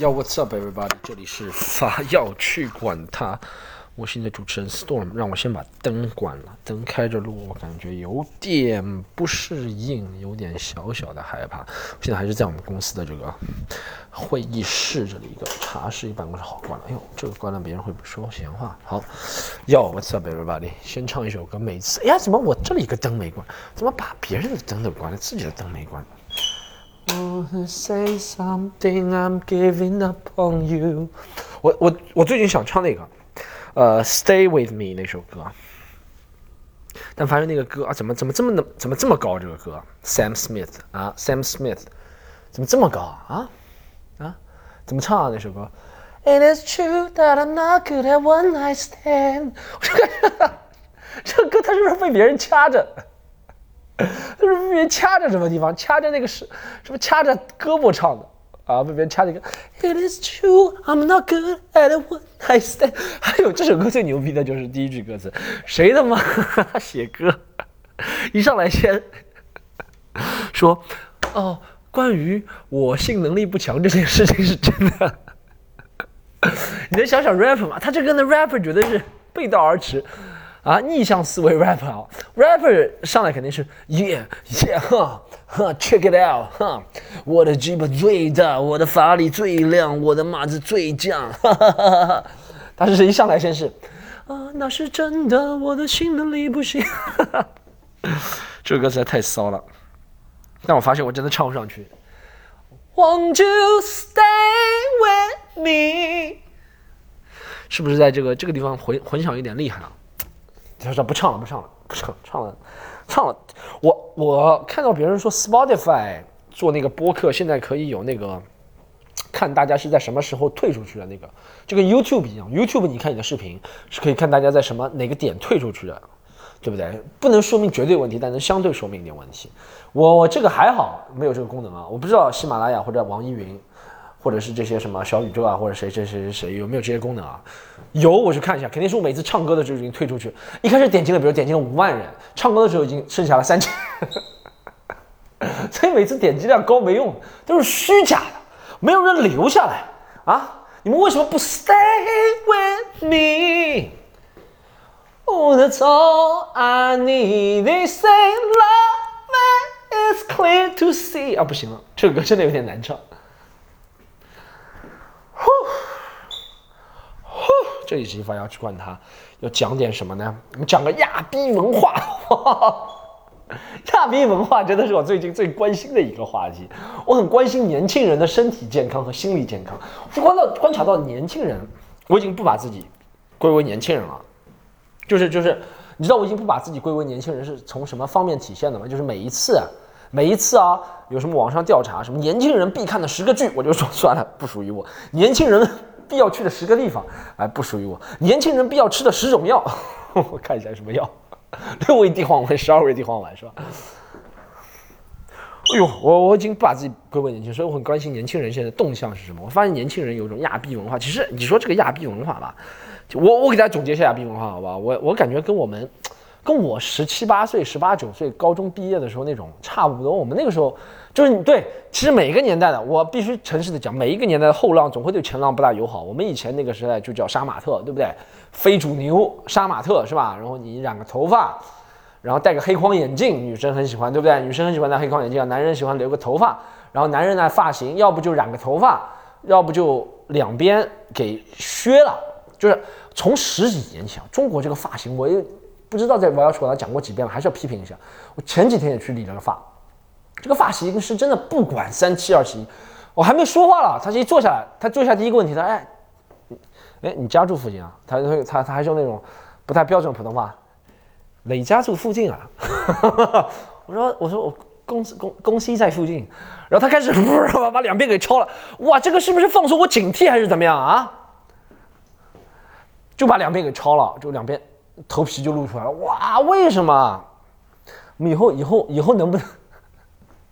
Yo, what's up, everybody？这里是法要去管它，我是你的主持人 Storm。让我先把灯关了，灯开着录，我感觉有点不适应，有点小小的害怕。现在还是在我们公司的这个会议室这里一个茶室，一办公室。好，关了。哎呦，这个关了，别人会说闲话。好，Yo, what's up, everybody？先唱一首歌。每次，哎呀，怎么我这里一个灯没关？怎么把别人的灯都关了，自己的灯没关？Say something, I'm giving up on you。我我我最近想唱那个，呃，Stay with me 那首歌，但发现那个歌啊，怎么怎么这么怎么这么高？这个歌，Sam Smith 啊，Sam Smith，怎么这么高啊？啊，怎么唱啊？那首歌？It is true that I'm not good at one night stand。我这个这个歌，他是不是被别人掐着？他是被别人掐着什么地方？掐着那个是，什么掐着胳膊唱的啊？被别人掐着一个。It is true, I'm not good at what I stand。还有这首歌最牛逼的就是第一句歌词，谁他妈 写歌？一上来先说，哦，关于我性能力不强这件事情是真的。你能想想 rapper 吗？他这跟那 rapper 绝对是背道而驰。啊，逆向思维 rapper 啊，rapper 上来肯定是 yeah yeah 哈哈 check it out 哈，我的鸡巴最大，我的法力最亮，我的马子最犟，哈哈哈哈。但是一上来先是啊，那是真的，我的心能力不行，哈哈。这个歌实在太骚了，但我发现我真的唱不上去。Won't you stay with me？是不是在这个这个地方混混响有点厉害啊？他说不唱了，不唱了，不唱了，唱了，唱了。我我看到别人说 Spotify 做那个播客，现在可以有那个看大家是在什么时候退出去的那个，就跟 YouTube 一样，YouTube 你看你的视频是可以看大家在什么哪个点退出去的，对不对？不能说明绝对问题，但能相对说明一点问题。我我这个还好，没有这个功能啊。我不知道喜马拉雅或者网易云。或者是这些什么小宇宙啊，或者谁谁谁谁谁有没有这些功能啊？有，我去看一下。肯定是我每次唱歌的时候已经退出去。一开始点击了，比如点击了五万人，唱歌的时候已经剩下了三千。所以每次点击量高没用，都是虚假的，没有人留下来啊！你们为什么不 stay with me？Oh, that's all I need. They say love is clear to see. 啊，不行了，这个歌真的有点难唱。这一集法要去管它，要讲点什么呢？我们讲个亚逼文化。亚逼文化真的是我最近最关心的一个话题。我很关心年轻人的身体健康和心理健康。我观到观察到年轻人，我已经不把自己归为年轻人了。就是就是，你知道我已经不把自己归为年轻人是从什么方面体现的吗？就是每一次，每一次啊，有什么网上调查，什么年轻人必看的十个剧，我就说算了，不属于我。年轻人。必要去的十个地方，哎，不属于我。年轻人必要吃的十种药，我看一下什么药。六味地黄丸，十二味地黄丸是吧？哎呦，我我已经不把自己归为年轻人，所以我很关心年轻人现在动向是什么。我发现年轻人有一种亚逼文化。其实你说这个亚逼文化吧，我我给大家总结一下亚逼文化，好吧？我我感觉跟我们。跟我十七八岁、十八九岁高中毕业的时候那种差不多。我们那个时候就是你对，其实每一个年代的，我必须诚实的讲，每一个年代的后浪总会对前浪不大友好。我们以前那个时代就叫杀马特，对不对？非主流杀马特是吧？然后你染个头发，然后戴个黑框眼镜，女生很喜欢，对不对？女生很喜欢戴黑框眼镜，男人喜欢留个头发。然后男人呢，发型要不就染个头发，要不就两边给削了。就是从十几年前，中国这个发型，我也。不知道在我要说他讲过几遍了，还是要批评一下。我前几天也去理了个发，这个发型师真的不管三七二十一。我还没说话了，他一坐下来，他坐下第一个问题，他哎，哎，你家住附近啊？他他他他还是用那种不太标准普通话，哪家住附近啊？我说我说我公司公公司在附近，然后他开始把 把两边给抄了。哇，这个是不是放松我警惕还是怎么样啊？就把两边给抄了，就两边。头皮就露出来了，哇！为什么？我们以后以后以后能不能？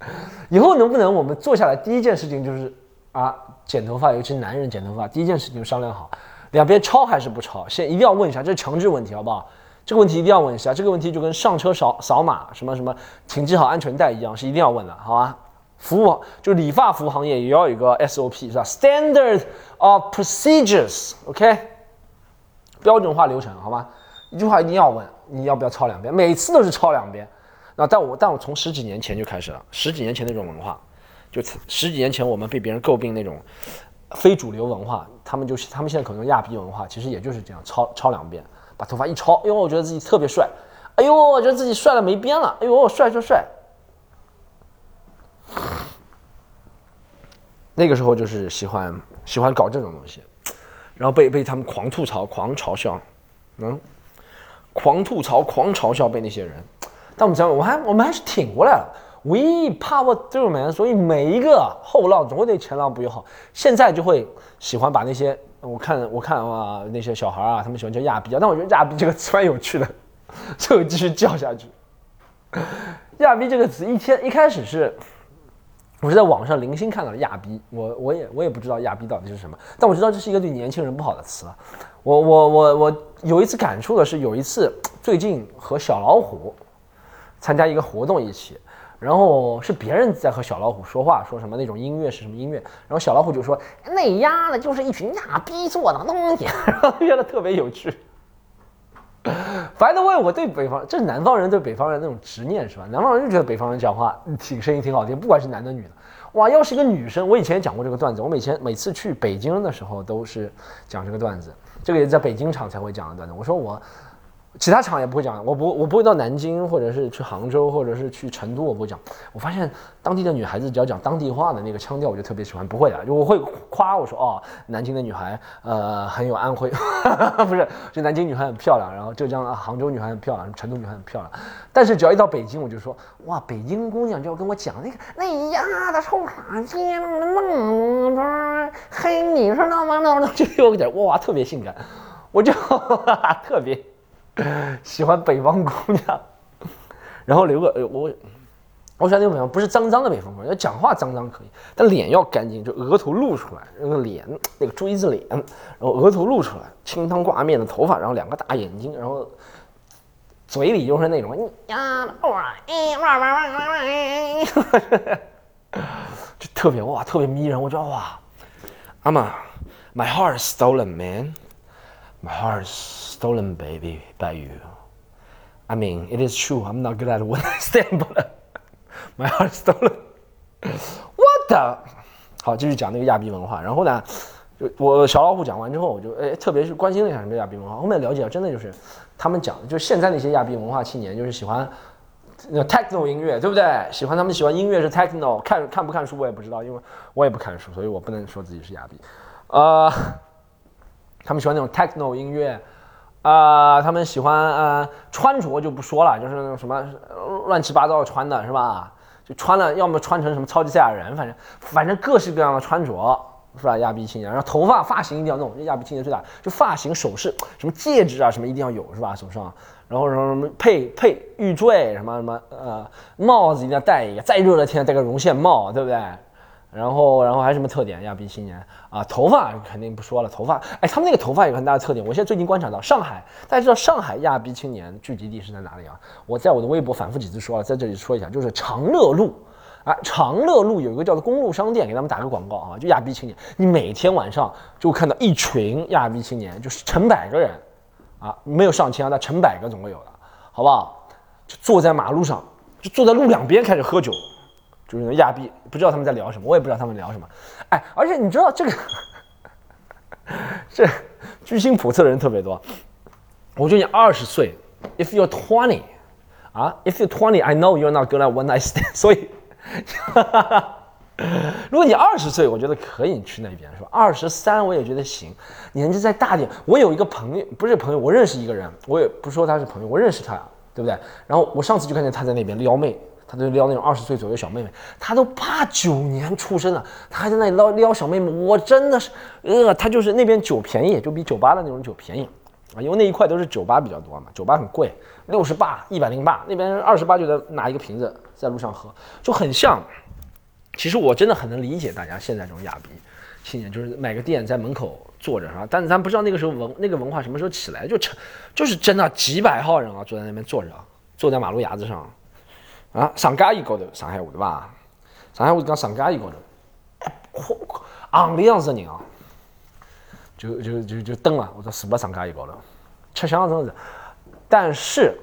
以后能不能我们坐下来第一件事情就是啊，剪头发，尤其男人剪头发，第一件事情就商量好，两边抄还是不抄？先一定要问一下，这是强制问题，好不好？这个问题一定要问一下，这个问题就跟上车扫扫码什么什么，请系好安全带一样，是一定要问的，好吧？服务就理发服务行业也要有一个 SOP 是吧？Standard of procedures，OK，标准化流程好吗？一句话一定要问，你要不要抄两遍？每次都是抄两遍。那但我但我从十几年前就开始了，十几年前那种文化，就十几年前我们被别人诟病那种非主流文化，他们就是他们现在可能亚逼文化，其实也就是这样，抄抄两遍，把头发一抄，哎呦，我觉得自己特别帅，哎呦，我觉得自己帅的没边了，哎呦，我帅就帅。那个时候就是喜欢喜欢搞这种东西，然后被被他们狂吐槽、狂嘲笑，嗯，狂吐槽、狂嘲笑被那些人。但我们讲，我还我们还是挺过来了。We power through man，所以每一个后浪总会对前浪不友好。现在就会喜欢把那些我看我看啊那些小孩啊，他们喜欢叫亚逼啊，但我觉得亚逼这个词蛮有趣的，就继续叫下去。亚逼这个词一天一开始是。我是在网上零星看到了“亚逼”，我我也我也不知道“亚逼”到底是什么，但我知道这是一个对年轻人不好的词。我我我我有一次感触的是，有一次最近和小老虎参加一个活动一起，然后是别人在和小老虎说话，说什么那种音乐是什么音乐，然后小老虎就说那丫的就是一群亚逼做的东西，然 后觉得特别有趣。反正问我对北方，这是南方人对北方人那种执念是吧？南方人就觉得北方人讲话挺声音挺好听，不管是男的女的。哇，要是一个女生，我以前讲过这个段子。我每前每次去北京的时候都是讲这个段子，这个也在北京场才会讲的段子。我说我。其他厂也不会讲，我不我不会到南京或者是去杭州或者是去成都，我不会讲。我发现当地的女孩子只要讲当地话的那个腔调，我就特别喜欢。不会的，就我会夸我说哦，南京的女孩呃很有安徽，不是，就南京女孩很漂亮，然后浙江啊杭州女孩很漂亮，成都女孩很漂亮。但是只要一到北京，我就说哇，北京姑娘就要跟我讲那个那丫的臭傻鸡，嘿，你说那么那就有点哇，特别性感，我就特别。喜欢北方姑娘，然后留个呃我，我喜欢那种北方不是脏脏的北方姑娘，要讲话脏脏可以，但脸要干净，就额头露出来，那个脸那个锥子脸，然后额头露出来，清汤挂面的头发，然后两个大眼睛，然后嘴里就是那种呀哇哇哇哇哇，就特别哇特别迷人，我觉得哇，阿玛，my heart stolen man。My heart's stolen, baby, by you. I mean, it is true. I'm not good at one night stand, but my heart's stolen. What the？好，继续讲那个亚逼文化。然后呢，就我小老虎讲完之后，我就哎，特别是关心了一下什么亚逼文化。后面了解，真的就是他们讲的，就是现在那些亚逼文化青年，就是喜欢那 techno 音乐，对不对？喜欢他们喜欢音乐是 techno，看看不看书我也不知道，因为我也不看书，所以我不能说自己是亚逼。呃。他们喜欢那种 techno 音乐，啊，他们喜欢呃穿着就不说了，就是那种什么乱七八糟穿的是吧？就穿了，要么穿成什么超级赛亚人，反正反正各式各样的穿着是吧？亚比青年，然后头发发型一定要弄，亚比青年最大就发型首饰，什么戒指啊什么一定要有是吧？手上，然后什么什么配配玉坠什么什么呃帽子一定要戴一个，再热的天戴个绒线帽，对不对？然后，然后还有什么特点？亚逼青年啊，头发肯定不说了。头发，哎，他们那个头发有很大的特点。我现在最近观察到，上海，大家知道上海亚逼青年聚集地是在哪里啊？我在我的微博反复几次说了，在这里说一下，就是长乐路啊。长乐路有一个叫做公路商店，给他们打个广告啊，就亚逼青年，你每天晚上就看到一群亚逼青年，就是成百个人啊，没有上千啊，但成百个总会有的，好不好？就坐在马路上，就坐在路两边开始喝酒。就是那亚币，不知道他们在聊什么，我也不知道他们聊什么。哎，而且你知道这个，这居心叵测的人特别多。我觉得你二十岁，if you're twenty，啊，if you're twenty，I know you're not gonna one night stand。所以，如果你二十岁，我觉得可以去那边，是吧？二十三我也觉得行，年纪再大点。我有一个朋友，不是朋友，我认识一个人，我也不说他是朋友，我认识他，对不对？然后我上次就看见他在那边撩妹。他就撩那种二十岁左右小妹妹，他都八九年出生了，他还在那里撩撩小妹妹，我真的是，呃，他就是那边酒便宜，就比酒吧的那种酒便宜啊，因为那一块都是酒吧比较多嘛，酒吧很贵，六十八、一百零八，那边二十八就得拿一个瓶子在路上喝，就很像。其实我真的很能理解大家现在这种亚逼青年，就是买个店在门口坐着是吧？但是咱不知道那个时候文那个文化什么时候起来，就成就是真的几百号人啊，坐在那边坐着，坐在马路牙子上。啊，上街一高头，上海话对吧？上海我讲上街一高头，哎，昂的样子的人啊，就就就就蹲了，我说坐不上街一高头，吃香真是。但是，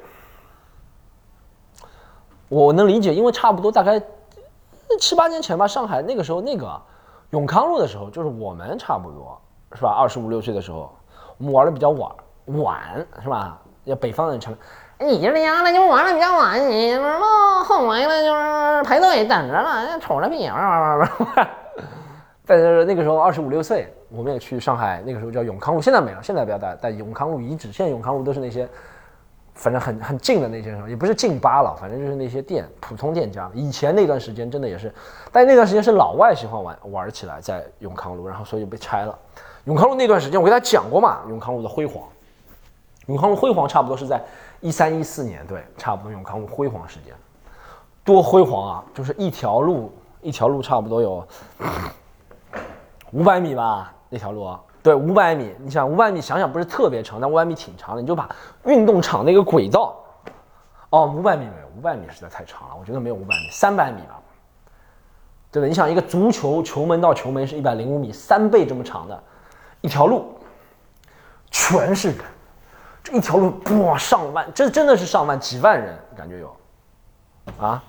我能理解，因为差不多大概七八年前吧，上海那个时候那个永康路的时候，就是我们差不多是吧？二十五六岁的时候，我们玩的比较晚晚是吧？要北方人成。你这样的就玩的比较晚，你知道吗？后来呢就是排队等着了，瞅着屁玩但是那个时候二十五六岁，我们也去上海，那个时候叫永康路，现在没了，现在不要带带永康路遗址。现在永康路都是那些，反正很很近的那些什么，也不是近巴了，反正就是那些店，普通店家。以前那段时间真的也是，但那段时间是老外喜欢玩玩起来，在永康路，然后所以被拆了。永康路那段时间我给大家讲过嘛，永康路的辉煌，永康路辉煌差不多是在。一三一四年，对，差不多永康路辉煌时间，多辉煌啊！就是一条路，一条路差不多有五百米吧，那条路，对，五百米。你想五百米，想想不是特别长，但五百米挺长的。你就把运动场那个轨道，哦，五百米没有，五百米实在太长了，我觉得没有五百米，三百米吧，对吧？你想一个足球球门到球门是一百零五米，三倍这么长的一条路，全是人。这一条路哇，上万，这真的是上万，几万人感觉有，啊，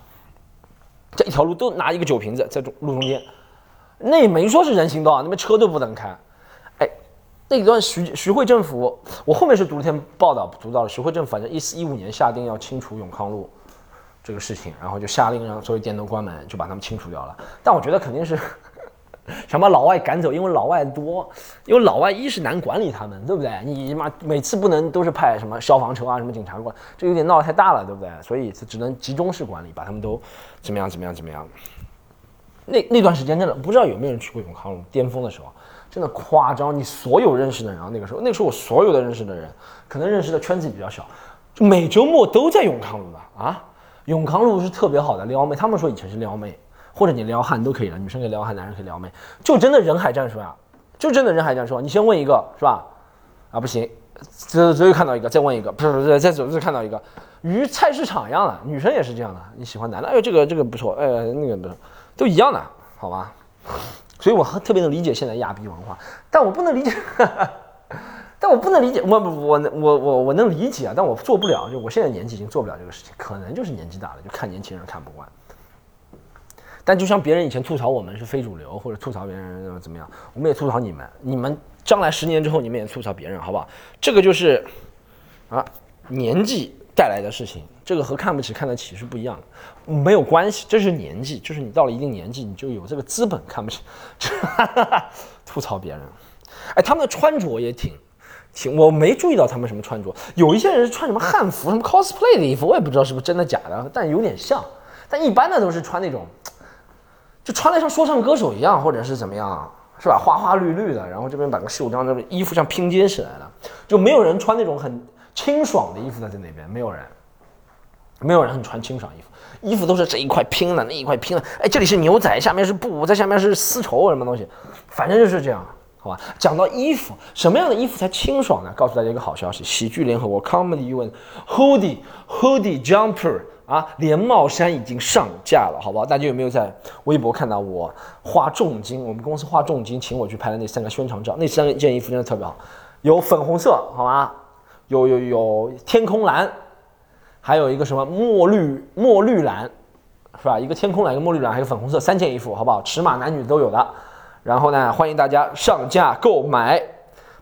这一条路都拿一个酒瓶子在中路中间，那也没说是人行道，那边车都不能开，哎，那一段徐徐汇政府，我后面是读了篇报道，读到了徐汇政府，反正一四一五年下定要清除永康路这个事情，然后就下令让所有店都关门，就把他们清除掉了。但我觉得肯定是。想把老外赶走，因为老外多，因为老外一是难管理他们，对不对？你妈每次不能都是派什么消防车啊、什么警察过来，这有点闹得太大了，对不对？所以只能集中式管理，把他们都怎么样、怎么样、怎么样。那那段时间真的不知道有没有人去过永康路巅峰的时候，真的夸张。你所有认识的人，啊，那个时候，那个时候我所有的认识的人，可能认识的圈子比较小，就每周末都在永康路的啊。永康路是特别好的撩妹，他们说以前是撩妹。或者你撩汉都可以了，女生可以撩汉，男人可以撩妹，就真的人海战术呀，就真的人海战术。你先问一个是吧？啊不行，这这又看到一个，再问一个，不是不是，再走再看到一个，鱼菜市场一样的，女生也是这样的。你喜欢男的，哎呦这个这个不错，哎那个不是，都一样的，好吧？所以我特别能理解现在亚逼文化，但我不能理解，但我不能理解，我我我我我能理解啊，但我做不了，就我现在年纪已经做不了这个事情，可能就是年纪大了，就看年轻人看不惯。但就像别人以前吐槽我们是非主流，或者吐槽别人怎么样，我们也吐槽你们。你们将来十年之后，你们也吐槽别人，好不好？这个就是，啊，年纪带来的事情。这个和看不起、看得起是不一样的，没有关系。这是年纪，就是你到了一定年纪，你就有这个资本看不起，吐槽别人。哎，他们的穿着也挺，挺，我没注意到他们什么穿着。有一些人是穿什么汉服、什么 cosplay 的衣服，我也不知道是不是真的假的，但有点像。但一般的都是穿那种。就穿的像说唱歌手一样，或者是怎么样，是吧？花花绿绿的，然后这边把个袖章，这个衣服像拼接起来的，就没有人穿那种很清爽的衣服在在那边，没有人，没有人很穿清爽衣服，衣服都是这一块拼的，那一块拼的，哎，这里是牛仔，下面是布，在下面是丝绸什么东西，反正就是这样，好吧？讲到衣服，什么样的衣服才清爽呢？告诉大家一个好消息，喜剧联合国 Comedy UN Hoodie Hoodie Jumper。啊，连帽衫已经上架了，好不好？大家有没有在微博看到我花重金，我们公司花重金请我去拍的那三个宣传照？那三件衣服真的特别好，有粉红色，好吗？有有有天空蓝，还有一个什么墨绿墨绿蓝，是吧？一个天空蓝，一个墨绿蓝，还有粉红色，三件衣服，好不好？尺码男女都有的。然后呢，欢迎大家上架购买，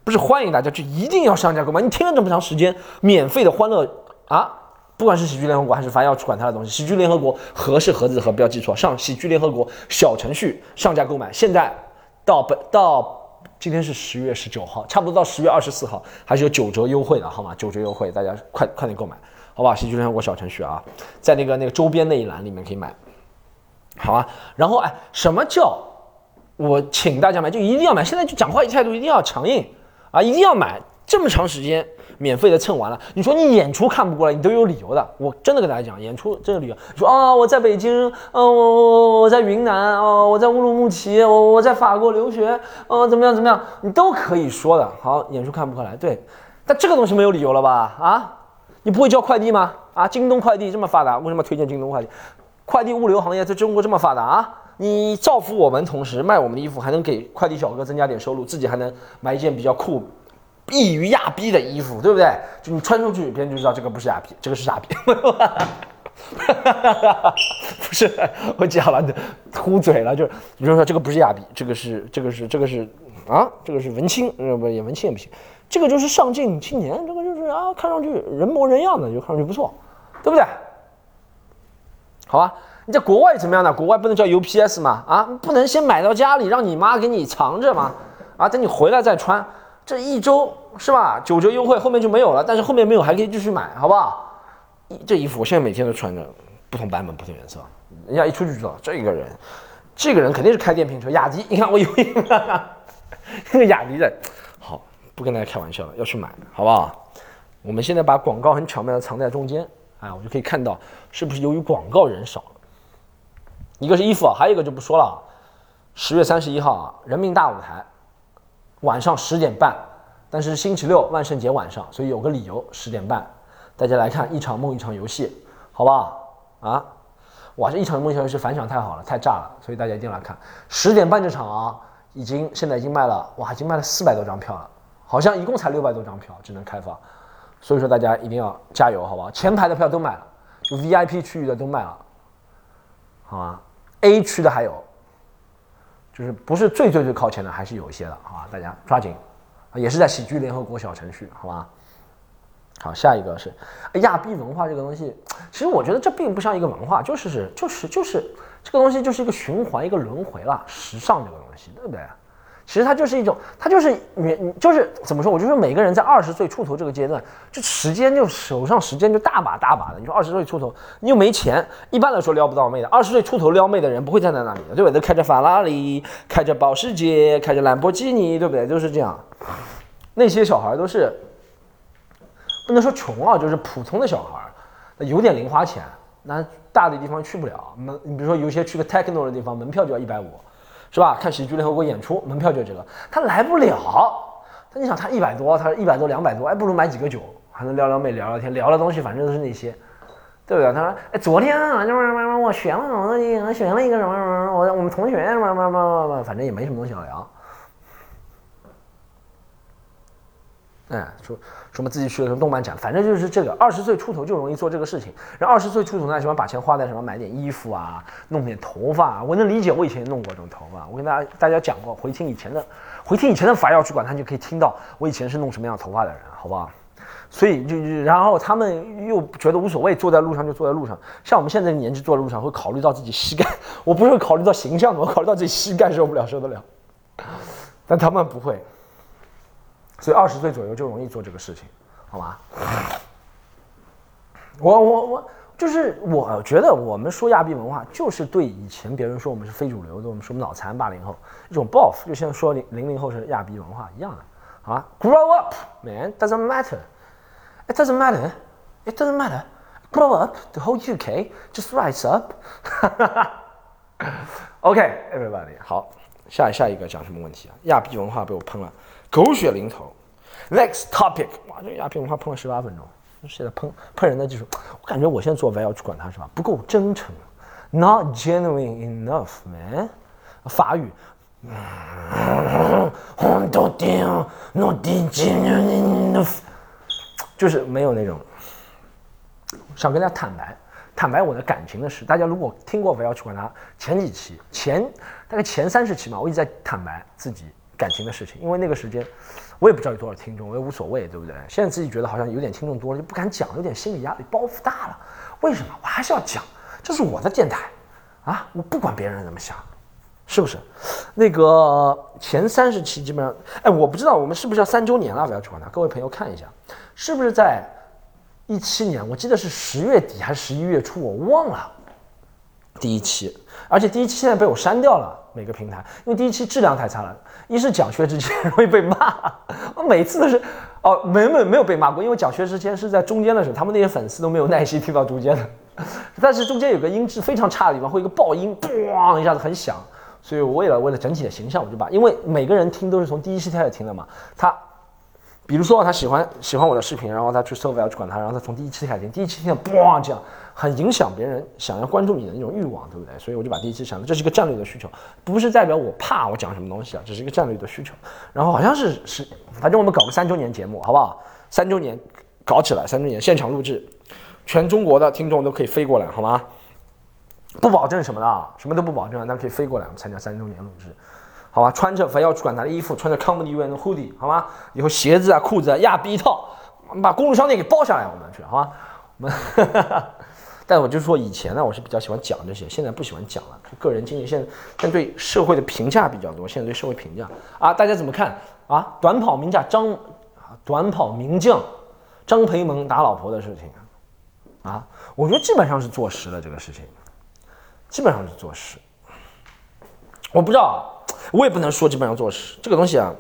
不是欢迎大家，就一定要上架购买。你听了这么长时间，免费的欢乐啊！不管是喜剧联合国还是凡要去管他的东西，喜剧联合国和是盒子和，不要记错。上喜剧联合国小程序上架购买，现在到本到今天是十月十九号，差不多到十月二十四号还是有九折优惠的，好吗？九折优惠，大家快快点购买，好吧？喜剧联合国小程序啊，在那个那个周边那一栏里面可以买，好啊。然后哎，什么叫我请大家买就一定要买？现在就讲话态度一定要强硬啊，一定要买，这么长时间。免费的蹭完了，你说你演出看不过来，你都有理由的。我真的跟大家讲，演出真的理由。说啊，我在北京，嗯，我我我在云南，哦，我在乌鲁木齐，我我在法国留学，哦，怎么样怎么样，你都可以说的。好，演出看不过来，对，但这个东西没有理由了吧？啊，你不会叫快递吗？啊，京东快递这么发达，为什么推荐京东快递？快递物流行业在中国这么发达啊？你造福我们，同时卖我们的衣服，还能给快递小哥增加点收入，自己还能买一件比较酷、易于亚逼的衣服，对不对？就你穿出去，别人就知道这个不是亚逼，这个是傻逼。不是，我讲了，秃嘴了，就是比如说这个不是亚逼，这个是这个是这个是啊，这个是文青，呃不也文青也不行，这个就是上进青年，这个就是啊，看上去人模人样的，就看上去不错，对不对？好吧。你在国外怎么样呢？国外不能叫 UPS 吗？啊，不能先买到家里，让你妈给你藏着吗？啊，等你回来再穿，这一周是吧？九折优惠，后面就没有了。但是后面没有还可以继续买，好不好？这衣服我现在每天都穿着，不同版本、不同颜色。人家一出去就知道这个人，这个人肯定是开电瓶车，雅迪。你看我有一个那个雅迪的，好，不跟大家开玩笑了，要去买，好不好？我们现在把广告很巧妙的藏在中间，哎，我就可以看到是不是由于广告人少。一个是衣服啊，还有一个就不说了。十月三十一号啊，人民大舞台，晚上十点半，但是星期六万圣节晚上，所以有个理由十点半，大家来看一场梦一场游戏，好不好？啊，哇，这一场梦一场游戏反响太好了，太炸了，所以大家一定要来看。十点半这场啊，已经现在已经卖了，哇，已经卖了四百多张票了，好像一共才六百多张票只能开放，所以说大家一定要加油，好不好？前排的票都买了，就 VIP 区域的都卖了。好吧，A 区的还有，就是不是最最最靠前的，还是有一些的，好吧，大家抓紧，也是在喜剧联合国小程序，好吧。好，下一个是亚逼文化这个东西，其实我觉得这并不像一个文化，就是是就是就是这个东西就是一个循环，一个轮回了，时尚这个东西，对不对？其实它就是一种，它就是你，就是怎么说？我就说每个人在二十岁出头这个阶段，就时间就手上时间就大把大把的。你说二十岁出头，你又没钱，一般来说撩不到妹的。二十岁出头撩妹的人不会站在那里的，对不对？都开着法拉利，开着保时捷，开着兰博基尼，对不对？都是这样。那些小孩都是不能说穷啊，就是普通的小孩，有点零花钱，那大的地方去不了。门，你比如说有些去个 techno 的地方，门票就要一百五。是吧？看喜剧联合国演出，门票就这个，他来不了。他你想，他一百多，他一百多两百多，哎，不如买几个酒，还能撩撩妹，聊聊天，聊的东西反正都是那些，对不对？他说，哎，昨天啊，就是，我选了什么东西，我选了一个什么什么，我我们同学什么什么什么，反正也没什么东西好聊。哎，说什么自己去了什么动漫展，反正就是这个二十岁出头就容易做这个事情。然后二十岁出头呢，喜欢把钱花在什么买点衣服啊，弄点头发。我能理解，我以前也弄过这种头发。我跟大家大家讲过，回听以前的，回听以前的法药去管他，就可以听到我以前是弄什么样头发的人，好不好？所以就就然后他们又觉得无所谓，坐在路上就坐在路上。像我们现在的年纪坐在路上，会考虑到自己膝盖，我不是考虑到形象的，我考虑到自己膝盖受不了，受得了。但他们不会。所以二十岁左右就容易做这个事情，好吗？我我我就是我觉得我们说亚币文化，就是对以前别人说我们是非主流的，我们说我们脑残八零后一种报复，就像说零零零后是亚币文化一样的，好吗？Grow up, man, doesn't matter. It doesn't matter. It doesn't matter. Grow up, the whole UK just rise up. OK, everybody. 好，下下一个讲什么问题啊？亚币文化被我喷了。狗血淋头，next topic，哇，这鸦片文化喷了十八分钟，现在喷喷人的技术，我感觉我现在做 V 要去管他是吧？不够真诚，not genuine enough，man，法语就是没有那种想跟大家坦白，坦白我的感情的事。大家如果听过 V 要去管他前几期，前大概前三十期嘛，我一直在坦白自己。感情的事情，因为那个时间，我也不知道有多少听众，我也无所谓，对不对？现在自己觉得好像有点听众多了，就不敢讲，有点心理压力，包袱大了。为什么？我还是要讲，这是我的电台啊，我不管别人怎么想，是不是？那个前三十期基本上，哎，我不知道我们是不是要三周年了，不要去管它。各位朋友看一下，是不是在一七年？我记得是十月底还是十一月初，我忘了。第一期，而且第一期现在被我删掉了，每个平台，因为第一期质量太差了。一是讲薛之谦容易被骂，我每次都是，哦，没没没有被骂过，因为讲薛之谦是在中间的时候，他们那些粉丝都没有耐心听到中间的，但是中间有个音质非常差的地方，会一个爆音，咣一下子很响，所以我为了为了整体的形象，我就把，因为每个人听都是从第一期开始听的嘛，他比如说他喜欢喜欢我的视频，然后他去搜，我要去管他，然后他从第一期开始听，第一期听嘣这样，很影响别人想要关注你的那种欲望，对不对？所以我就把第一期删了，这是一个战略的需求，不是代表我怕我讲什么东西啊，这是一个战略的需求。然后好像是是，反正我们搞个三周年节目，好不好？三周年搞起来，三周年现场录制，全中国的听众都可以飞过来，好吗？不保证什么的，什么都不保证，但可以飞过来我们参加三周年录制。好吧，穿着非要去管他的衣服，穿着 Comedy UN 的 hoodie，好吗？以后鞋子啊、裤子啊亚逼一套，把公路商店给包下来，我们去，好吗？我们，但我就说以前呢，我是比较喜欢讲这些，现在不喜欢讲了，个人经历，现在现在对社会的评价比较多，现在对社会评价啊，大家怎么看啊？短跑名将张，短跑名将张培萌打老婆的事情啊，我觉得基本上是坐实了这个事情，基本上是坐实，我不知道。我也不能说基本上坐实这个东西啊，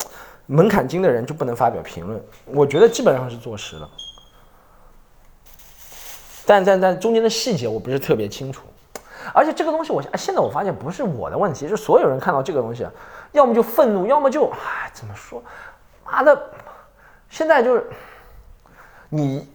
门槛低的人就不能发表评论。我觉得基本上是坐实了，但但但中间的细节我不是特别清楚。而且这个东西我现在我发现不是我的问题，是所有人看到这个东西，要么就愤怒，要么就唉怎么说，妈的，现在就是你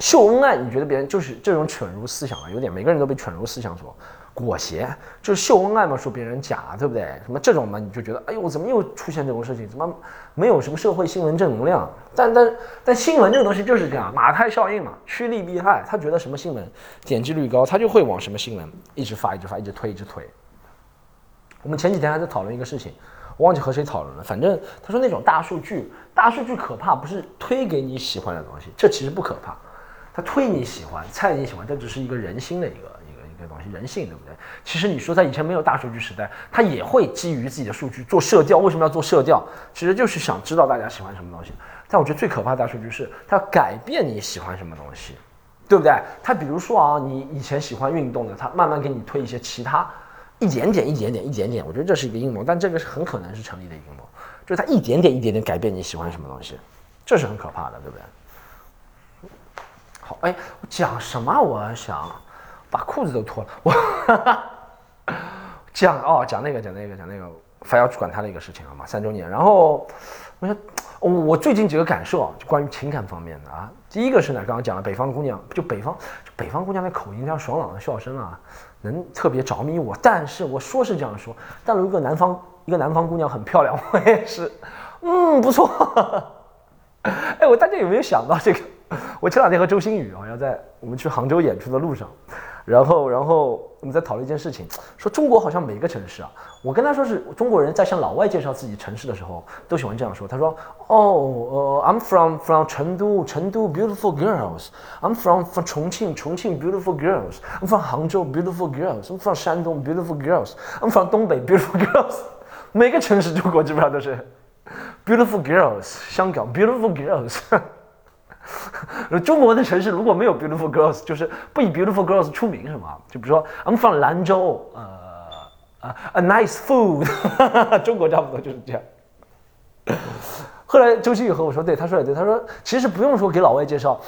秀恩爱，你觉得别人就是这种犬儒思想啊，有点每个人都被犬儒思想所。裹挟就是秀恩爱嘛，说别人假，对不对？什么这种嘛，你就觉得，哎呦，怎么又出现这种事情？怎么没有什么社会新闻正能量？但但但新闻这个东西就是这样，马太效应嘛，趋利避害。他觉得什么新闻点击率高，他就会往什么新闻一直发，一直发，一直推，一直推。我们前几天还在讨论一个事情，我忘记和谁讨论了。反正他说那种大数据，大数据可怕，不是推给你喜欢的东西，这其实不可怕。他推你喜欢，猜你喜欢，这只是一个人心的一个。东西人性对不对？其实你说在以前没有大数据时代，他也会基于自己的数据做社调。为什么要做社调？其实就是想知道大家喜欢什么东西。但我觉得最可怕的大数据是它改变你喜欢什么东西，对不对？他比如说啊，你以前喜欢运动的，他慢慢给你推一些其他，一点点、一点点、一点点。我觉得这是一个阴谋，但这个是很可能是成立的阴谋，就是他一点点、一点点改变你喜欢什么东西，这是很可怕的，对不对？好，哎，我讲什么？我想。把裤子都脱了，我 讲哦，讲那个，讲那个，讲那个，非要去管他的一个事情了嘛，三周年。然后我说，我最近几个感受啊，就关于情感方面的啊。第一个是呢，刚刚讲了北方姑娘，就北方，就北方姑娘的口音，像爽朗的笑声啊，能特别着迷我。但是我说是这样说，但如果南方一个南方姑娘很漂亮，我也是，嗯，不错。哎，我大家有没有想到这个？我前两天和周星宇啊，要在我们去杭州演出的路上。然后，然后我们在讨论一件事情，说中国好像每个城市啊，我跟他说是中国人在向老外介绍自己城市的时候，都喜欢这样说。他说：“哦，呃，I'm from from 成都，成都 beautiful girls. I'm from from 重庆，重庆 beautiful girls. I'm from 杭州 beautiful girls. I'm from 山东 beautiful girls. I'm from 东北 beautiful girls. 每个城市中国基本上都是 beautiful girls。香港 beautiful girls。” 中国的城市如果没有 beautiful girls，就是不以 beautiful girls 出名，是吗？就比如说，I'm from 兰州，呃，啊，a nice food，中国差不多就是这样。后来周星宇和我说，对，他说也对，他说其实不用说给老外介绍。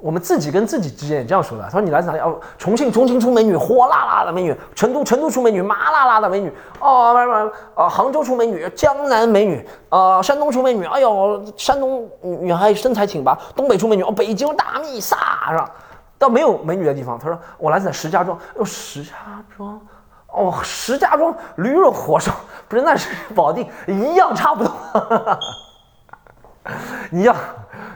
我们自己跟自己之间也这样说的。他说：“你来自哪里？哦，重庆，重庆出美女，火辣辣的美女；成都，成都出美女，麻辣辣的美女。哦，不不是，啊，杭州出美女，江南美女。啊，山东出美女，哎呦，山东女孩身材挺拔。东北出美女，哦，北京大蜜撒是吧？到没有美女的地方，他说我来自石家庄。哦，石家庄，哦，石家庄驴肉火烧，不是那是保定，一样差不多，你要。”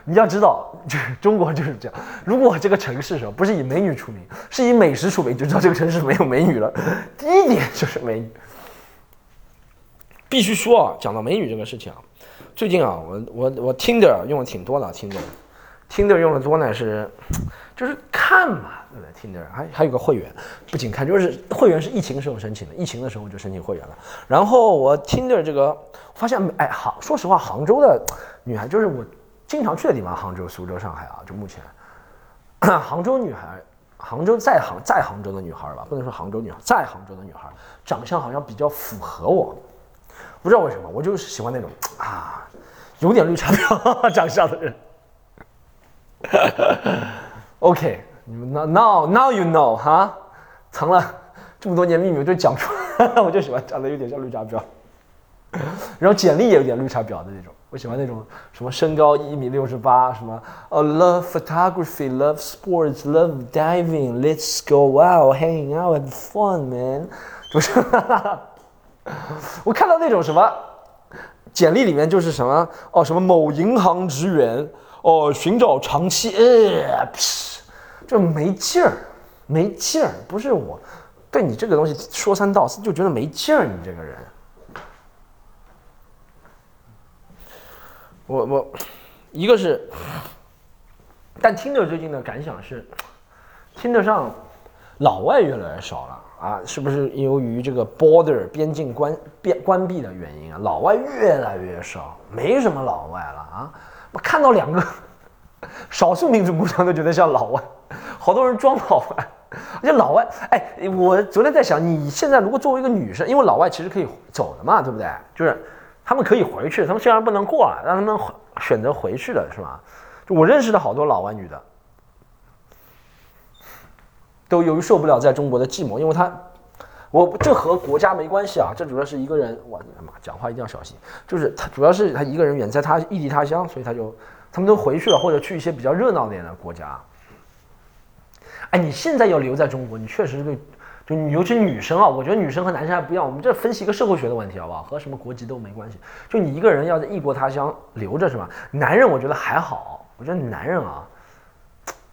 你要知道，就是中国就是这样。如果这个城市上不是以美女出名，是以美食出名，就知道这个城市没有美女了。第一点就是美女。必须说啊，讲到美女这个事情啊，最近啊，我我我听的用的挺多的，听的听的用的多呢是，就是看嘛，对不对？听的还还有个会员，不仅看，就是会员是疫情时候申请的，疫情的时候就申请会员了。然后我听的这个，发现哎，杭，说实话，杭州的女孩就是我。经常去的地方，杭州、苏州、上海啊，就目前，杭州女孩，杭州在杭在杭州的女孩吧，不能说杭州女孩，在杭州的女孩，长相好像比较符合我，不知道为什么，我就是喜欢那种啊，有点绿茶婊 长相的人。OK，你们 now now you know 哈，藏了这么多年秘密就讲出来，我就喜欢长得有点像绿茶婊，然后简历也有点绿茶婊的那种。我喜欢那种什么身高一米六十八，什么哦，love photography，love sports，love diving，let's go out，hanging out，have fun，man，不是，我看到那种什么简历里面就是什么哦，什么某银行职员哦，寻找长期，呃，就没劲儿，没劲儿，不是我对你这个东西说三道四就觉得没劲儿，你这个人。我我，一个是，但听着最近的感想是，听得上老外越来越少了啊，是不是由于这个 border 边境关边关闭的原因啊？老外越来越少，没什么老外了啊！我看到两个少数民族姑娘都觉得像老外，好多人装老外，而且老外，哎，我昨天在想，你现在如果作为一个女生，因为老外其实可以走的嘛，对不对？就是。他们可以回去，他们虽然不能过来，让他们选择回去的是吧？就我认识的好多老外女的，都由于受不了在中国的寂寞，因为他，我这和国家没关系啊，这主要是一个人，我妈，讲话一定要小心。就是他主要是他一个人远在他异地他乡，所以他就他们都回去了，或者去一些比较热闹点的国家。哎，你现在要留在中国，你确实对。就尤其女生啊，我觉得女生和男生还不一样。我们这分析一个社会学的问题，好不好？和什么国籍都没关系。就你一个人要在异国他乡留着，是吧？男人我觉得还好。我觉得男人啊，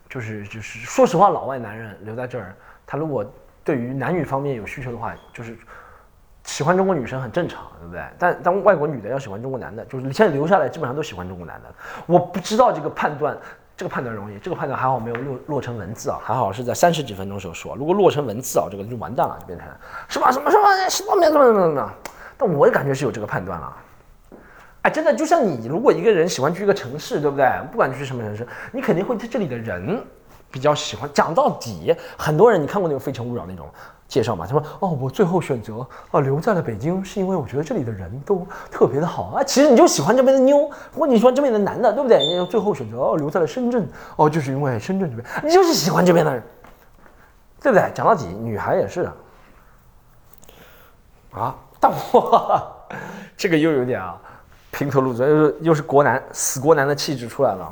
就是就是，说实话，老外男人留在这儿，他如果对于男女方面有需求的话，就是喜欢中国女生很正常，对不对？但当外国女的要喜欢中国男的，就是你现在留下来基本上都喜欢中国男的。我不知道这个判断。这个判断容易，这个判断还好没有落落成文字啊，还好是在三十几分钟时候说。如果落成文字啊，这个就完蛋了，就变成是吧？什么什么什么什么什么什么？但我也感觉是有这个判断了。哎，真的就像你，如果一个人喜欢去一个城市，对不对？不管去什么城市，你肯定会对这里的人比较喜欢。讲到底，很多人你看过那个《非诚勿扰》那种。介绍嘛，他说哦，我最后选择啊留在了北京，是因为我觉得这里的人都特别的好啊。其实你就喜欢这边的妞，或你喜欢这边的男的，对不对？你最后选择哦留在了深圳，哦就是因为深圳这边，你就是喜欢这边的人，对不对？讲到底，女孩也是啊。但我 这个又有点啊，评头露足，又是又是国男死国男的气质出来了。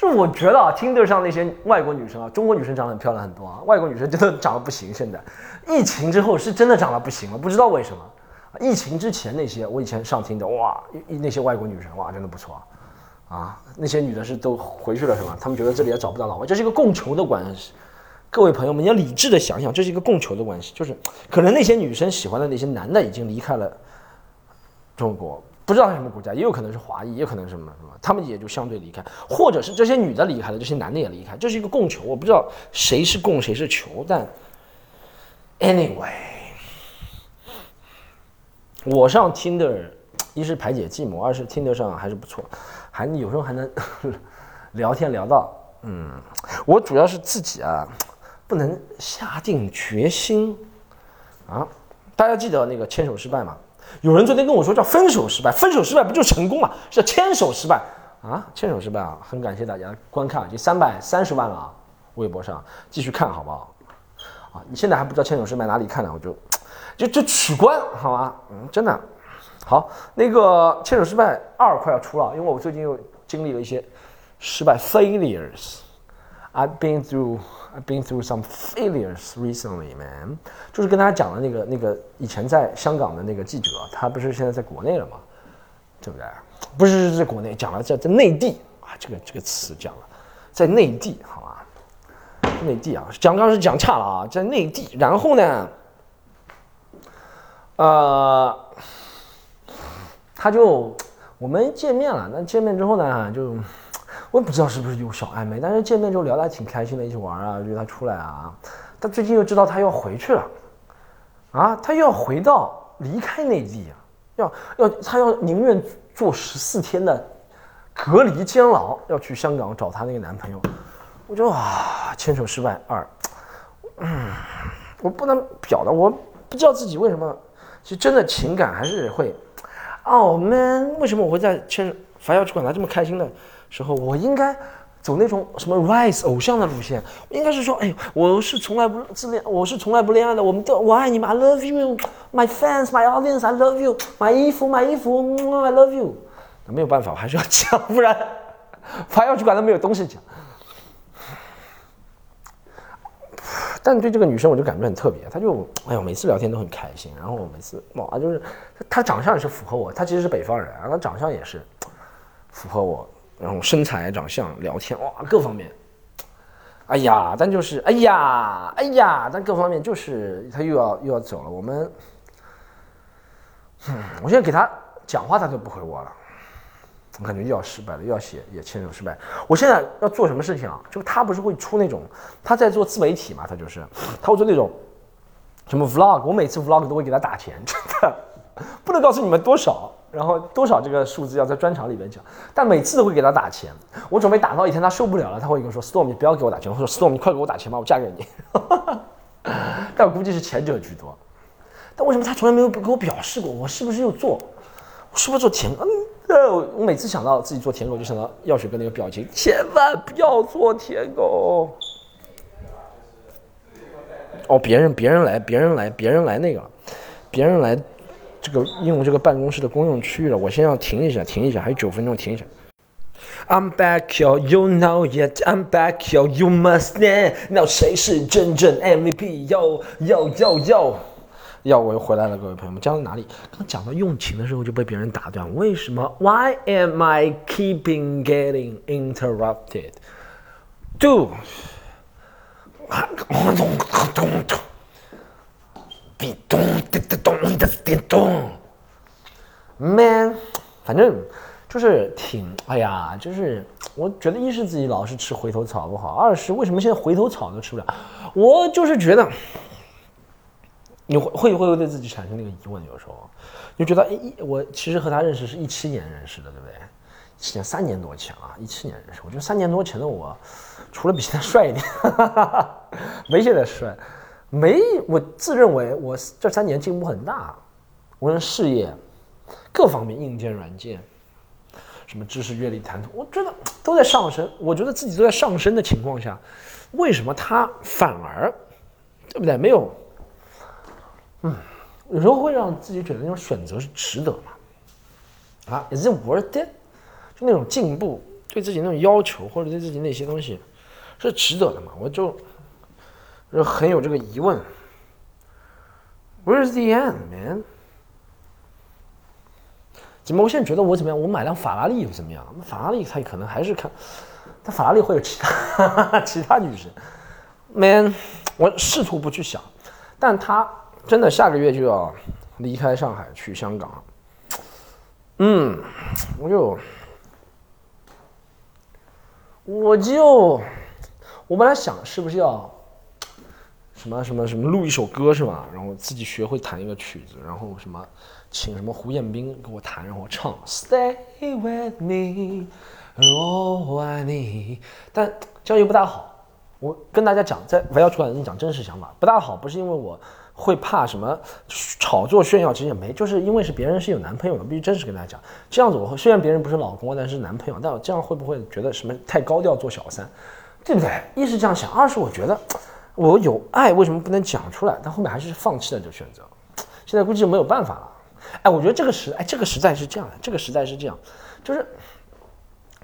就我觉得啊，听得上那些外国女生啊，中国女生长得很漂亮很多啊，外国女生真的长得不行。现在疫情之后是真的长得不行了，不知道为什么。疫情之前那些我以前上听的哇，那些外国女生哇，真的不错啊。啊那些女的是都回去了是吧？她们觉得这里也找不到老外，这是一个供求的关系。各位朋友们，你要理智的想想，这是一个供求的关系，就是可能那些女生喜欢的那些男的已经离开了中国。不知道是什么国家，也有可能是华裔，也有可能是什么什么，他们也就相对离开，或者是这些女的离开了，这些男的也离开，这是一个供求。我不知道谁是供谁是求，但 anyway，我上听的，一是排解寂寞，二是听得上还是不错，还有时候还能聊天聊到，嗯，我主要是自己啊，不能下定决心啊。大家记得那个牵手失败吗？有人昨天跟我说叫分手失败，分手失败不就成功了？是牵手失败啊，牵手失败啊！很感谢大家观看，已经三百三十万了啊！微博上继续看好不好？啊，你现在还不知道牵手失败哪里看呢？我就就就取关好吗？嗯，真的好。那个牵手失败二快要出了，因为我最近又经历了一些失败 failures。I've been through I've been through some failures recently, man。就是跟大家讲的那个那个以前在香港的那个记者，他不是现在在国内了吗？对不对？不是在国内，讲了在在内地啊，这个这个词讲了，在内地好吧？内地啊，讲刚是讲差了啊，在内地。然后呢，呃，他就我们见面了，那见面之后呢，就。我也不知道是不是有小暧昧，但是见面之后聊得还挺开心的，一起玩啊，约他出来啊。他最近又知道他要回去了，啊，他又要回到离开内地啊，要要他要宁愿做十四天的隔离监牢，要去香港找他那个男朋友。我就啊，牵手失败二，嗯，我不能表达，我不知道自己为什么，其实真的情感还是会，哦，man，为什么我会在牵反要去管他这么开心的？时候，我应该走那种什么 rise 偶像的路线，应该是说，哎，我是从来不自恋，我是从来不恋爱的，我们都我爱你们，I love you，my fans，my audience，I love you，买衣服买衣服，I love you，没有办法，我还是要讲，不然发要去管他没有东西讲。但对这个女生我就感觉很特别，她就哎呦每次聊天都很开心，然后我每次哇就是她长相也是符合我，她其实是北方人，然后长相也是符合我，然后身材、长相、聊天哇各方面，哎呀，但就是哎呀哎呀，但各方面就是他又要又要走了，我们，嗯，我现在给他讲话他都不回我了。我感觉又要失败了，又要写也牵手失败。我现在要做什么事情啊？就他不是会出那种，他在做自媒体嘛，他就是他会做那种什么 vlog。我每次 vlog 都会给他打钱，真的 不能告诉你们多少，然后多少这个数字要在专场里面讲，但每次都会给他打钱。我准备打到一天他受不了了，他会跟我说：“Storm，你不要给我打钱。”我说：“Storm，你快给我打钱吧，我嫁给你。”但我估计是前者居多。但为什么他从来没有给我表示过？我是不是又做？我是不是做舔狗？呃，我每次想到自己做舔狗，就想到药水哥那个表情，千万不要做舔狗。哦，别人别人来，别人来，别人来那个，别人来，这个用这个办公室的公用区域了。我先要停一下，停一下，还有九分钟，停一下。I'm back, yo, you know yet? I'm back, yo, you must know. 那谁是真正 MVP? Yo, yo, yo, yo. 要我又回来了，各位朋友们，讲到哪里？刚讲到用情的时候就被别人打断，为什么？Why am I keeping getting interrupted? Do，，Man，反正就是挺，哎呀，就是我觉得一是自己老是吃回头草不好，二是为什么现在回头草都吃不了？我就是觉得。你会会会对自己产生那个疑问，有时候就觉得，哎，我其实和他认识是一七年认识的，对不对？一七年三年多前了，一七年认识。我觉得三年多前的我，除了比现在帅一点，哈哈哈哈没现在帅，没我自认为我这三年进步很大，无论事业各方面，硬件、软件，什么知识、阅历、谈吐，我觉得都在上升。我觉得自己都在上升的情况下，为什么他反而，对不对？没有。嗯，有时候会让自己觉得那种选择是值得嘛？啊，is it worth it？就那种进步，对自己那种要求，或者对自己那些东西，是值得的嘛？我就就很有这个疑问。Where's the end, man？怎么我现在觉得我怎么样？我买辆法拉利又怎么样？那法拉利它可能还是看，但法拉利会有其他 其他女生。Man，我试图不去想，但他。真的下个月就要离开上海去香港，嗯，我就我就我本来想是不是要什么什么什么录一首歌是吧？然后自己学会弹一个曲子，然后什么请什么胡彦斌给我弹，然后唱 Stay with me，我爱你，但这样又不大好。我跟大家讲，在不要出来跟你讲真实想法，不大好，不是因为我。会怕什么炒作炫耀？其实也没，就是因为是别人是有男朋友的，必须真实跟大家讲。这样子我会，虽然别人不是老公，但是男朋友，但我这样会不会觉得什么太高调做小三？对不对？一是这样想，二是我觉得我有爱，为什么不能讲出来？但后面还是放弃了这个选择。现在估计就没有办法了。哎，我觉得这个时，哎，这个时代是这样的，这个时代是这样，就是。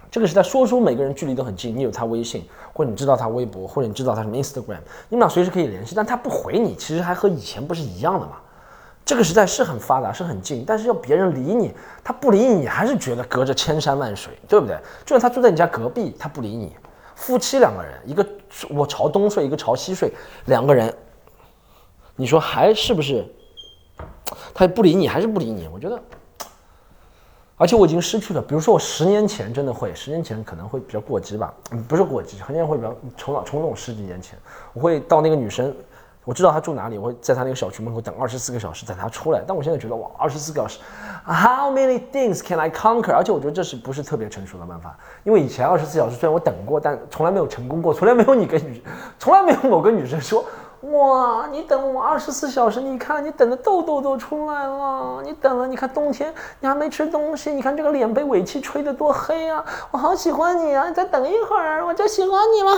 这个时代说出每个人距离都很近，你有他微信，或者你知道他微博，或者你知道他什么 Instagram，你们俩随时可以联系，但他不回你，其实还和以前不是一样的吗？这个时代是很发达，是很近，但是要别人理你，他不理你，还是觉得隔着千山万水，对不对？就算他住在你家隔壁，他不理你，夫妻两个人，一个我朝东睡，一个朝西睡，两个人，你说还是不是？他不理你，还是不理你？我觉得。而且我已经失去了，比如说我十年前真的会，十年前可能会比较过激吧，不是过激，十年会比较冲脑冲动。十几年前，我会到那个女生，我知道她住哪里，我会在她那个小区门口等二十四个小时等她出来。但我现在觉得哇，二十四个小时，How many things can I conquer？而且我觉得这是不是特别成熟的办法？因为以前二十四小时虽然我等过，但从来没有成功过，从来没有你跟女，从来没有某个女生说。哇，你等我二十四小时，你看你等的痘痘都出来了，你等了，你看冬天你还没吃东西，你看这个脸被尾气吹得多黑啊！我好喜欢你啊，你再等一会儿我就喜欢你了，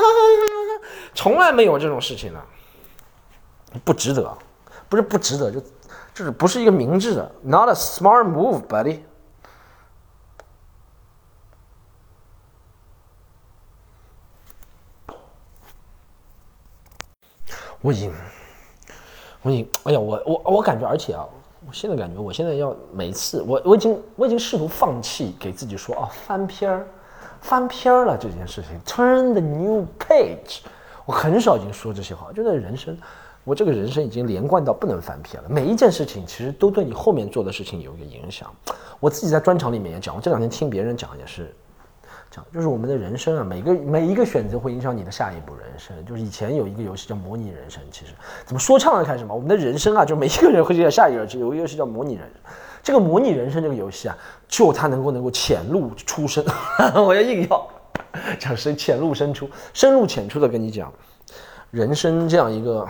从来没有这种事情的，不值得，不是不值得，就就是不是一个明智的，not a smart move, buddy。我已经，我已经，哎呀，我我我感觉，而且啊，我现在感觉，我现在要每次，我我已经，我已经试图放弃，给自己说啊，翻篇儿，翻篇儿了这件事情，turn the new page。我很少已经说这些话，我觉得人生。我这个人生已经连贯到不能翻篇了，每一件事情其实都对你后面做的事情有一个影响。我自己在专场里面也讲，我这两天听别人讲也是。讲就是我们的人生啊，每个每一个选择会影响你的下一步人生。就是以前有一个游戏叫模拟人生，其实怎么说唱的开始嘛，我们的人生啊，就每一个人会接下一个游戏，有一个游戏叫模拟人生。这个模拟人生这个游戏啊，就它能够能够潜入出深，我要硬要讲深潜入深出，深入浅出的跟你讲，人生这样一个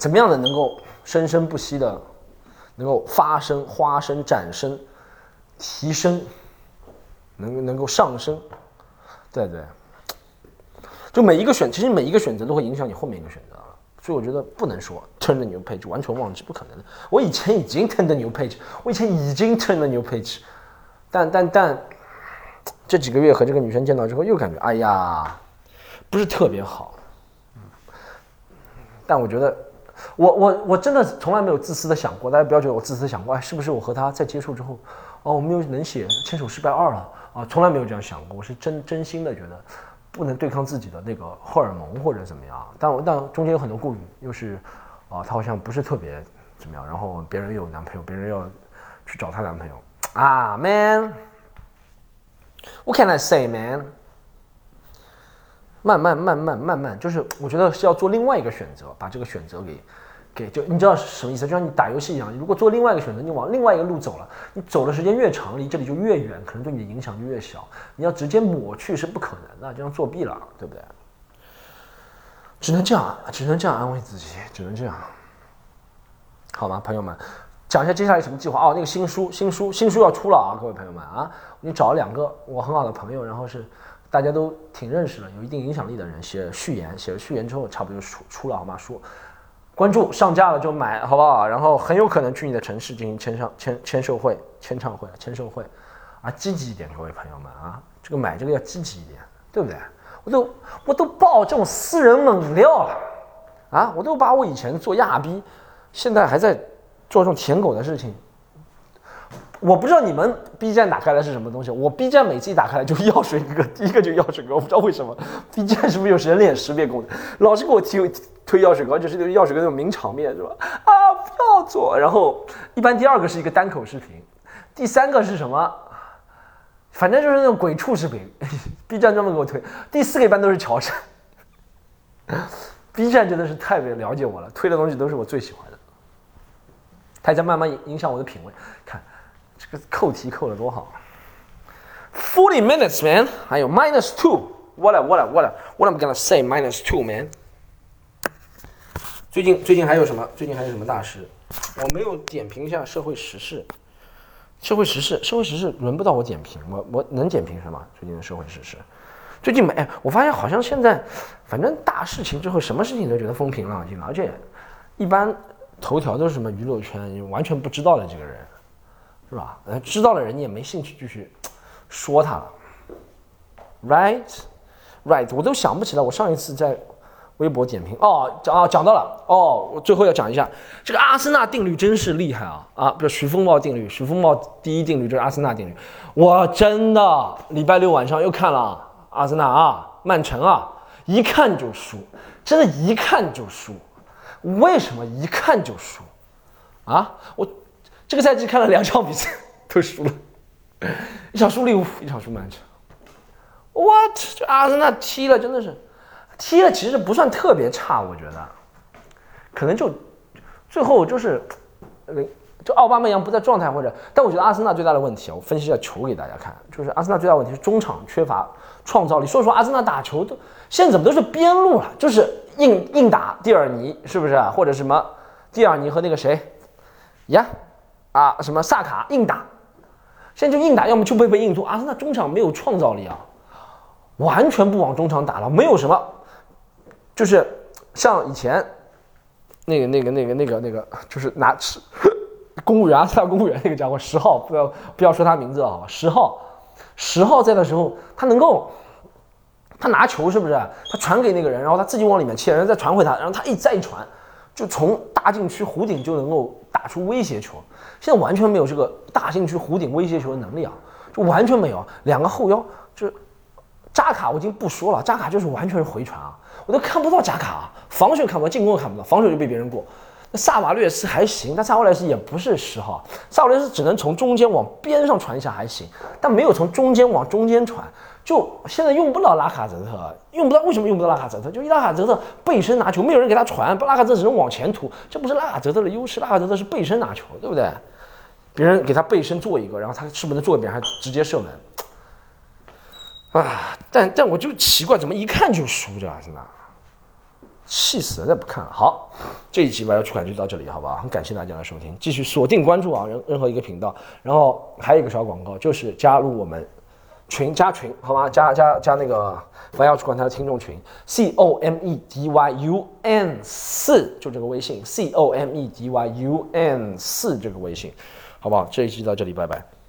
怎么样的能够生生不息的，能够发生、花生、展生、提升。能能够上升，对对，就每一个选，其实每一个选择都会影响你后面一个选择所以我觉得不能说 turn the new page，完全忘记，不可能的。我以前已经 turn the new page，我以前已经 turn the new page，但但但这几个月和这个女生见到之后，又感觉哎呀，不是特别好。但我觉得，我我我真的从来没有自私的想过，大家不要觉得我自私想过，哎，是不是我和他在接触之后，哦，我们又能写牵手失败二了。啊，从来没有这样想过。我是真真心的觉得，不能对抗自己的那个荷尔蒙或者怎么样。但我但中间有很多顾虑，又是啊，他好像不是特别怎么样。然后别人有男朋友，别人要去找她男朋友啊，man，what can I say man？慢慢慢慢慢慢，就是我觉得是要做另外一个选择，把这个选择给。给就你知道是什么意思？就像你打游戏一样，如果做另外一个选择，你往另外一个路走了，你走的时间越长，离这里就越远，可能对你的影响就越小。你要直接抹去是不可能的，这样作弊了，对不对？只能这样，只能这样安慰自己，只能这样，好吗，朋友们？讲一下接下来什么计划哦？那个新书，新书，新书要出了啊！各位朋友们啊，你找了两个我很好的朋友，然后是大家都挺认识的，有一定影响力的人写序言，写了序言之后，差不多就出出了好吗？书。关注上架了就买，好不好？然后很有可能去你的城市进行签上签签售会、签唱会、签售会，啊，积极一点，各位朋友们啊，这个买这个要积极一点，对不对？我都我都爆这种私人猛料了，啊，我都把我以前做亚逼，现在还在做这种舔狗的事情。我不知道你们 B 站打开来是什么东西，我 B 站每次一打开来就药水哥，第 一个就药水哥，我不知道为什么 B 站是不是有人脸识别功能，老是给我推推药水哥，就是那个药水哥那种名场面是吧？啊，不要做。然后一般第二个是一个单口视频，第三个是什么？反正就是那种鬼畜视频，B 站专门给我推。第四个一般都是乔杉，B 站真的是太了解我了，推的东西都是我最喜欢的，它在慢慢影响我的品味，看。这扣题扣的多好！Forty minutes, man，还有 minus two。What a what a what a what I'm gonna say minus two, man。最近最近还有什么？最近还有什么大事？我没有点评一下社会时事。社会时事，社会时事轮不到我点评。我我能点评什么？最近的社会时事？最近没，哎，我发现好像现在，反正大事情之后，什么事情都觉得风平浪静了，而且一般头条都是什么娱乐圈完全不知道的这个人。是吧？呃，知道的人你也没兴趣继续 说他了，right，right，我都想不起来我上一次在微博点评。哦，讲啊讲到了。哦，我最后要讲一下这个阿森纳定律真是厉害啊。啊，不是徐风暴定律，徐风暴第一定律就是阿森纳定律，我真的礼拜六晚上又看了阿森纳啊，曼城啊，一看就输，真的，一看就输，为什么一看就输？啊？我。这个赛季看了两场比赛 都输了，一场输利物浦，一场输曼城。What？这阿森纳踢了真的是，踢了其实不算特别差，我觉得，可能就最后就是，就奥巴梅扬不在状态或者，但我觉得阿森纳最大的问题啊，我分析一下球给大家看，就是阿森纳最大问题是中场缺乏创造力。说实话阿森纳打球都现在怎么都是边路了，就是硬硬打蒂尔尼是不是？或者什么蒂尔尼和那个谁呀？啊，什么萨卡硬打，现在就硬打，要么就被被硬突。阿森纳中场没有创造力啊，完全不往中场打了，没有什么，就是像以前那个那个那个那个那个，就是拿公务员阿森纳公务员那个家伙十号，不要不要说他名字啊，十号十号在的时候，他能够他拿球是不是？他传给那个人，然后他自己往里面切，然后再传回他，然后他一再传，就从大禁区弧顶就能够打出威胁球。现在完全没有这个大禁区弧顶威胁球的能力啊，就完全没有。两个后腰就扎卡，我已经不说了，扎卡就是完全是回传啊，我都看不到扎卡啊，防守看不到，进攻也看不到，防守就被别人过。那萨瓦略斯还行，但萨瓦略斯也不是十号，萨瓦略斯只能从中间往边上传一下还行，但没有从中间往中间传。就现在用不到拉卡泽特，用不到，为什么用不到拉卡泽特？就伊拉卡泽特背身拿球，没有人给他传，不拉卡泽只能往前突，这不是拉卡泽特的优势，拉卡泽特是背身拿球，对不对？别人给他背身做一个，然后他是不是能做一遍还直接射门？啊！但但我就奇怪，怎么一看就输着，真的。气死了！再不看了。好，这一集玩游出款就到这里，好不好？很感谢大家的收听，继续锁定关注啊，任任何一个频道。然后还有一个小广告，就是加入我们群，加群，好吗？加加加那个不要去管他的听众群，C O M E D Y U N 四，就这个微信，C O M E D Y U N 四这个微信，好不好？这一期到这里，拜拜。